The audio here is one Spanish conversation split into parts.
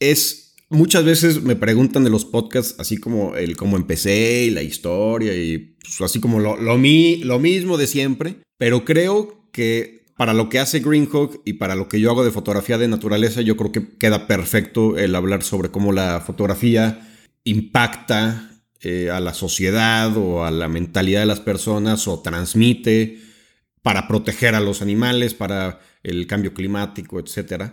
es muchas veces me preguntan de los podcasts así como el cómo empecé y la historia y pues, así como lo, lo, lo mismo de siempre, pero creo que para lo que hace Greenhawk y para lo que yo hago de fotografía de naturaleza, yo creo que queda perfecto el hablar sobre cómo la fotografía impacta eh, a la sociedad o a la mentalidad de las personas o transmite para proteger a los animales, para el cambio climático, etc.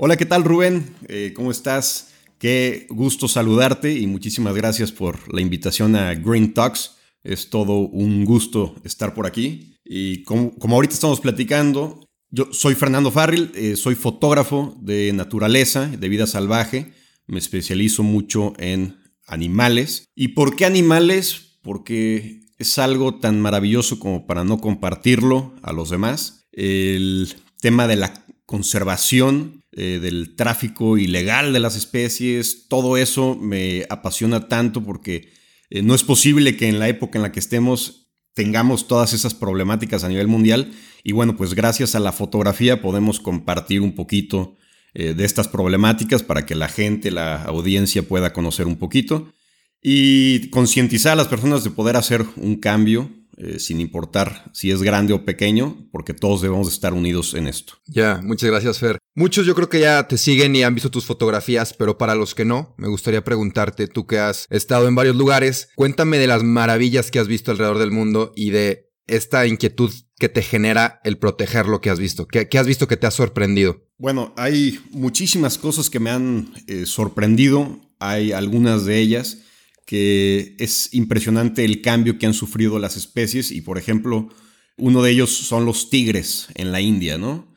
Hola, ¿qué tal Rubén? Eh, ¿Cómo estás? Qué gusto saludarte y muchísimas gracias por la invitación a Green Talks. Es todo un gusto estar por aquí. Y como, ahorita estamos platicando, yo soy Fernando Farril, eh, soy fotógrafo de naturaleza, de vida salvaje. Me especializo mucho en animales. ¿Y por qué animales? Porque es algo tan maravilloso como para no compartirlo a los demás. El tema de la conservación, eh, del tráfico ilegal de las especies, todo eso me apasiona tanto porque eh, no es posible que en la época en la que estemos tengamos todas esas problemáticas a nivel mundial. Y bueno, pues gracias a la fotografía podemos compartir un poquito eh, de estas problemáticas para que la gente, la audiencia pueda conocer un poquito y concientizar a las personas de poder hacer un cambio sin importar si es grande o pequeño, porque todos debemos estar unidos en esto. Ya, muchas gracias Fer. Muchos yo creo que ya te siguen y han visto tus fotografías, pero para los que no, me gustaría preguntarte, tú que has estado en varios lugares, cuéntame de las maravillas que has visto alrededor del mundo y de esta inquietud que te genera el proteger lo que has visto. ¿Qué, has visto que te ha sorprendido? Bueno, hay muchísimas cosas que me han eh, sorprendido, hay algunas de ellas que es impresionante el cambio que han sufrido las especies y por ejemplo uno de ellos son los tigres en la India, ¿no?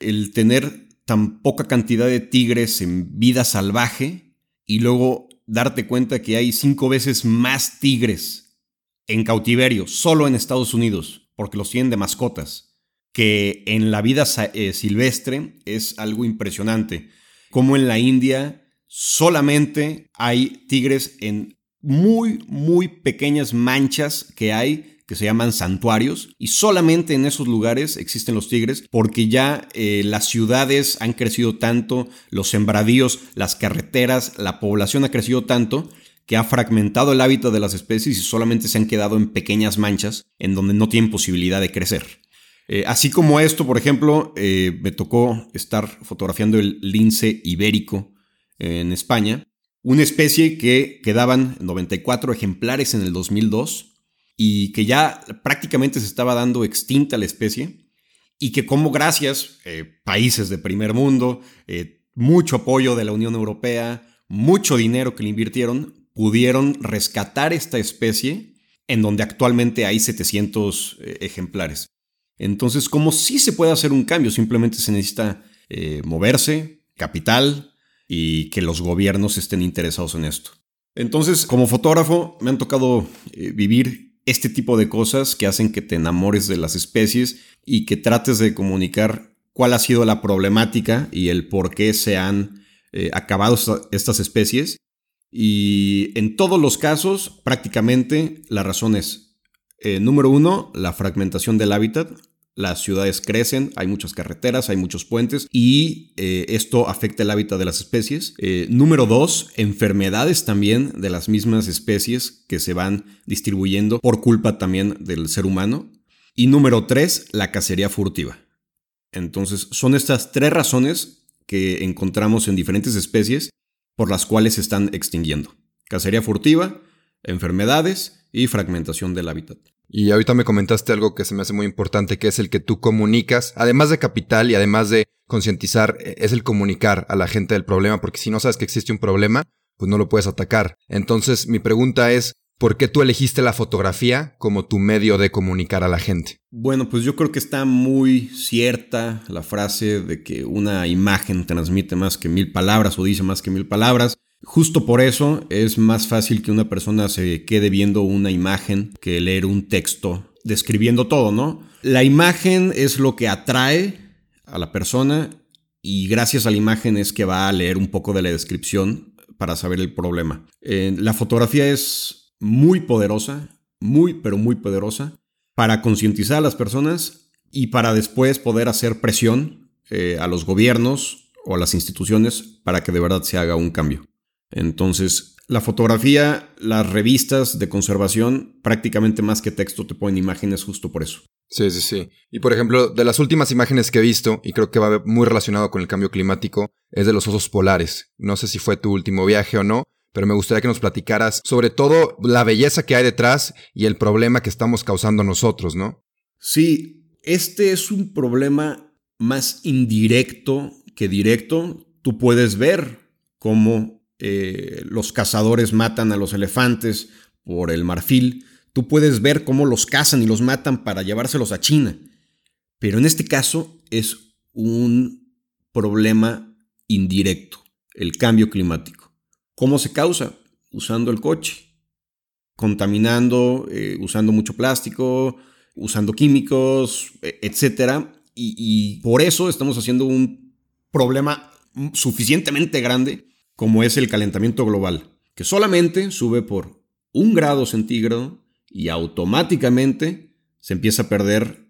El tener tan poca cantidad de tigres en vida salvaje y luego darte cuenta que hay cinco veces más tigres en cautiverio solo en Estados Unidos porque los tienen de mascotas que en la vida eh, silvestre es algo impresionante. Como en la India solamente hay tigres en muy, muy pequeñas manchas que hay que se llaman santuarios y solamente en esos lugares existen los tigres porque ya eh, las ciudades han crecido tanto, los sembradíos, las carreteras, la población ha crecido tanto que ha fragmentado el hábitat de las especies y solamente se han quedado en pequeñas manchas en donde no tienen posibilidad de crecer. Eh, así como esto, por ejemplo, eh, me tocó estar fotografiando el lince ibérico en España una especie que quedaban 94 ejemplares en el 2002 y que ya prácticamente se estaba dando extinta la especie y que como gracias eh, países de primer mundo, eh, mucho apoyo de la Unión Europea, mucho dinero que le invirtieron, pudieron rescatar esta especie en donde actualmente hay 700 eh, ejemplares. Entonces, como sí se puede hacer un cambio, simplemente se necesita moverse, capital, y que los gobiernos estén interesados en esto. Entonces, como fotógrafo, me han tocado eh, vivir este tipo de cosas que hacen que te enamores de las especies y que trates de comunicar cuál ha sido la problemática y el por qué se han eh, acabado estas especies. Y en todos los casos, prácticamente la razón es, eh, número uno, la fragmentación del hábitat las ciudades crecen, hay muchas carreteras, hay muchos puentes y eh, esto afecta el hábitat de las especies. Eh, número dos, enfermedades también de las mismas especies que se van distribuyendo por culpa también del ser humano. Y número tres, la cacería furtiva. Entonces, son estas tres razones que encontramos en diferentes especies por las cuales se están extinguiendo. Cacería furtiva, enfermedades y fragmentación del hábitat. Y ahorita me comentaste algo que se me hace muy importante, que es el que tú comunicas, además de capital y además de concientizar, eh, es el comunicar a la gente del problema, porque si no sabes que existe un problema, pues no lo puedes atacar. Entonces, mi pregunta es, ¿Por qué tú elegiste la fotografía como tu medio de comunicar a la gente? Bueno, pues yo creo que está muy cierta la frase de que una imagen transmite más que mil palabras o dice más que mil palabras. Justo por eso es más fácil que una persona se quede viendo una imagen que leer un texto describiendo todo, ¿no? La imagen es lo que atrae a la persona y gracias a la imagen es que va a leer un poco de la descripción para saber el problema. Eh, la fotografía es muy poderosa, muy, pero muy poderosa, para concientizar a las personas y para después poder hacer presión eh, a los gobiernos o a las instituciones para que de verdad se haga un cambio. Entonces, la fotografía, las revistas de conservación, prácticamente más que texto te ponen imágenes justo por eso. Sí, sí, sí. Y por ejemplo, de las últimas imágenes que he visto, y creo que va muy relacionado con el cambio climático, es de los osos polares. No sé si fue tu último viaje o no, pero me gustaría que nos platicaras sobre todo la belleza que hay detrás y el problema que estamos causando nosotros, ¿no? Sí, este es un problema más indirecto que directo. Tú puedes ver cómo eh, los cazadores matan a los elefantes por el marfil. Tú puedes ver cómo los cazan y los matan para llevárselos a China. Pero en este caso es un problema indirecto, el cambio climático. ¿Cómo se causa? Usando el coche, contaminando, eh, usando mucho plástico, usando químicos, e, etc. Y, y por eso estamos haciendo un problema suficientemente grande como es el calentamiento global, que solamente sube por un grado centígrado y automáticamente se empieza a perder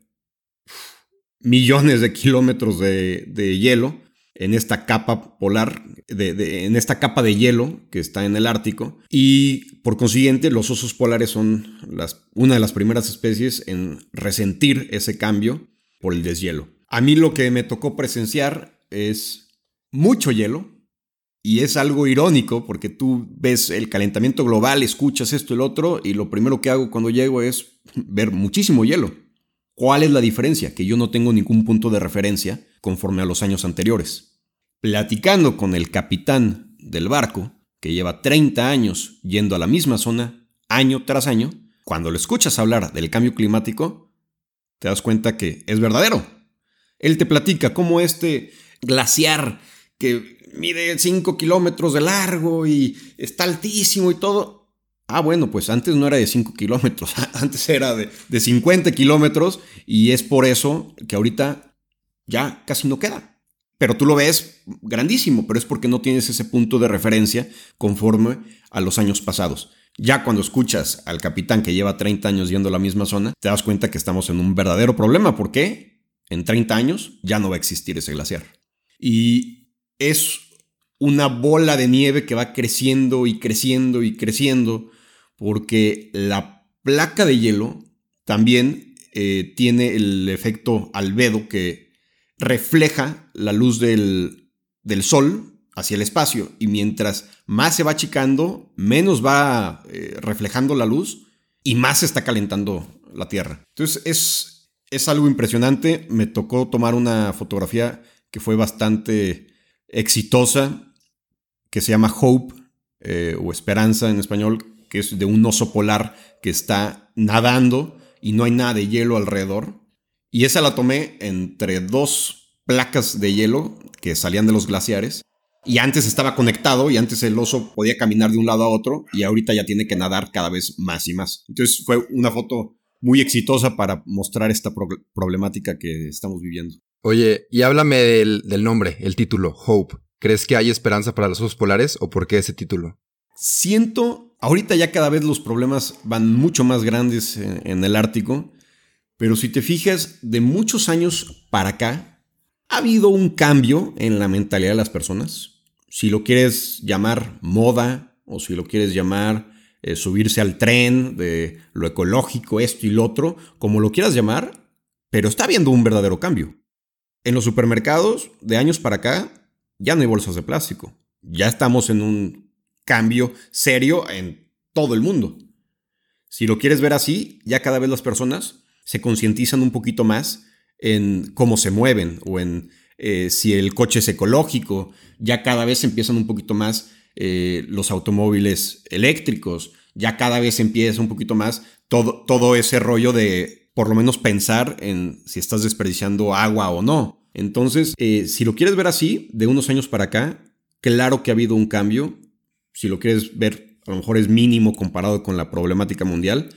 millones de kilómetros de, hielo en esta capa polar, de, en esta capa de hielo que está en el Ártico. Y por consiguiente, los osos polares son una de las primeras especies en resentir ese cambio por el deshielo. A mí lo que me tocó presenciar es mucho hielo. Y es algo irónico porque tú ves el calentamiento global, escuchas esto el otro, y lo primero que hago cuando llego es ver muchísimo hielo. ¿Cuál es la diferencia? Que yo no tengo ningún punto de referencia conforme a los años anteriores. Platicando con el capitán del barco, que lleva 30 años yendo a la misma zona, año tras año, cuando lo escuchas hablar del cambio climático, te das cuenta que es verdadero. Él te platica cómo este glaciar que mide 5 kilómetros de largo y está altísimo y todo, Ah, bueno, pues antes no era de 5 kilómetros, antes era de, de 50 kilómetros y es por eso que ahorita ya casi no queda. Pero tú lo ves grandísimo, pero es porque no tienes ese punto de referencia conforme a los años pasados. Ya cuando escuchas al capitán que lleva 30 años yendo a la misma zona, te das cuenta que estamos en un verdadero problema. porque En 30 años ya no va a existir ese glaciar. Y es una bola de nieve que va creciendo y creciendo y creciendo porque la placa de hielo también eh, tiene el efecto albedo que refleja la luz del, sol hacia el espacio y mientras más se va achicando, menos va eh, reflejando la luz y más se está calentando la Tierra. Entonces es, es algo impresionante. Me tocó tomar una fotografía que fue bastante exitosa, que se llama Hope eh, o Esperanza en español, que es de un oso polar que está nadando y no hay nada de hielo alrededor. Y esa la tomé entre dos placas de hielo que salían de los glaciares. Y antes estaba conectado y antes el oso podía caminar de un lado a otro y ahorita ya tiene que nadar cada vez más y más. Entonces fue una foto muy exitosa para mostrar esta problemática que estamos viviendo. Oye, y háblame del, nombre, el título, Hope. ¿Crees que hay esperanza para los osos polares o por qué ese título? Siento, ahorita ya cada vez los problemas van mucho más grandes en, el Ártico, pero si te fijas, de muchos años para acá, ha habido un cambio en la mentalidad de las personas. Si lo quieres llamar moda o si lo quieres llamar eh, subirse al tren de lo ecológico, esto y lo otro, como lo quieras llamar, pero está habiendo un verdadero cambio. En los supermercados, de años para acá, ya no hay bolsas de plástico. Ya estamos en un cambio serio en todo el mundo. Si lo quieres ver así, ya cada vez las personas se concientizan un poquito más en cómo se mueven o en eh, si el coche es ecológico, ya cada vez empiezan un poquito más eh, los automóviles eléctricos, ya cada vez empieza un poquito más todo, todo ese rollo de por lo menos pensar en si estás desperdiciando agua o no. Entonces, eh, si lo quieres ver así, de unos años para acá, claro que ha habido un cambio. Si lo quieres ver, a lo mejor es mínimo comparado con la problemática mundial,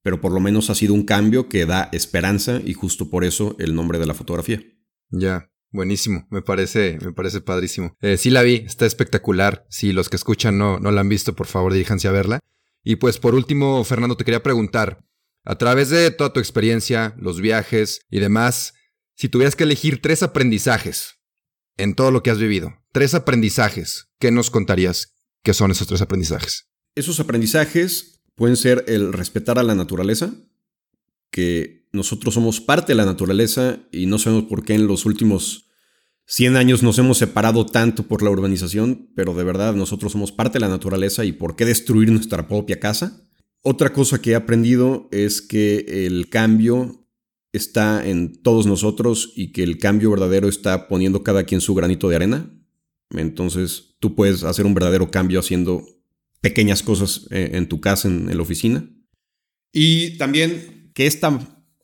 pero por lo menos ha sido un cambio que da esperanza y justo por eso el nombre de la fotografía. Ya, buenísimo, me parece, me parece padrísimo. Eh, sí la vi, está espectacular. Si los que escuchan no, no la han visto, por favor diríjanse a verla. Y pues por último, Fernando, te quería preguntar, a través de toda tu experiencia, los viajes y demás, si tuvieras que elegir tres aprendizajes en todo lo que has vivido, tres aprendizajes, ¿qué nos contarías que son esos tres aprendizajes? Esos aprendizajes pueden ser el respetar a la naturaleza, que nosotros somos parte de la naturaleza y no sabemos por qué en los últimos 100 años nos hemos separado tanto por la urbanización, pero de verdad nosotros somos parte de la naturaleza y por qué destruir nuestra propia casa. Otra cosa que he aprendido es que el cambio está en todos nosotros y que el cambio verdadero está poniendo cada quien su granito de arena. Entonces tú puedes hacer un verdadero cambio haciendo pequeñas cosas eh, en tu casa, en la oficina. Y también que esta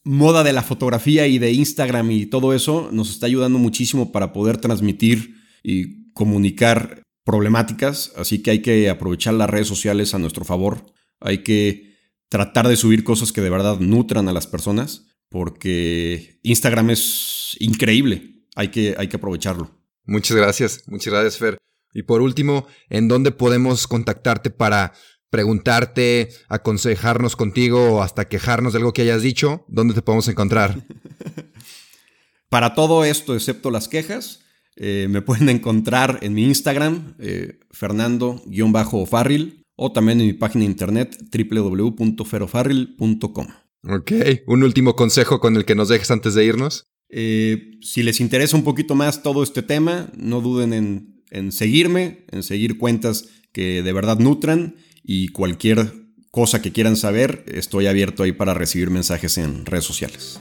moda de la fotografía y de Instagram y todo eso nos está ayudando muchísimo para poder transmitir y comunicar problemáticas, así que hay que aprovechar las redes sociales a nuestro favor, hay que tratar de subir cosas que de verdad nutran a las personas, porque Instagram es increíble, hay que, hay que aprovecharlo. Muchas gracias, muchas gracias Fer. Y por último, ¿en dónde podemos contactarte para preguntarte, aconsejarnos contigo o hasta quejarnos de algo que hayas dicho, ¿dónde te podemos encontrar? Para todo esto, excepto las quejas, eh, me pueden encontrar en mi Instagram, eh, Fernando-Farril, o también en mi página de internet www.ferofarril.com. Ok, un último consejo con el que nos dejes antes de irnos. Eh, si les interesa un poquito más todo este tema, no duden en, en seguirme, en seguir cuentas que de verdad nutran y cualquier cosa que quieran saber, estoy abierto ahí para recibir mensajes en redes sociales.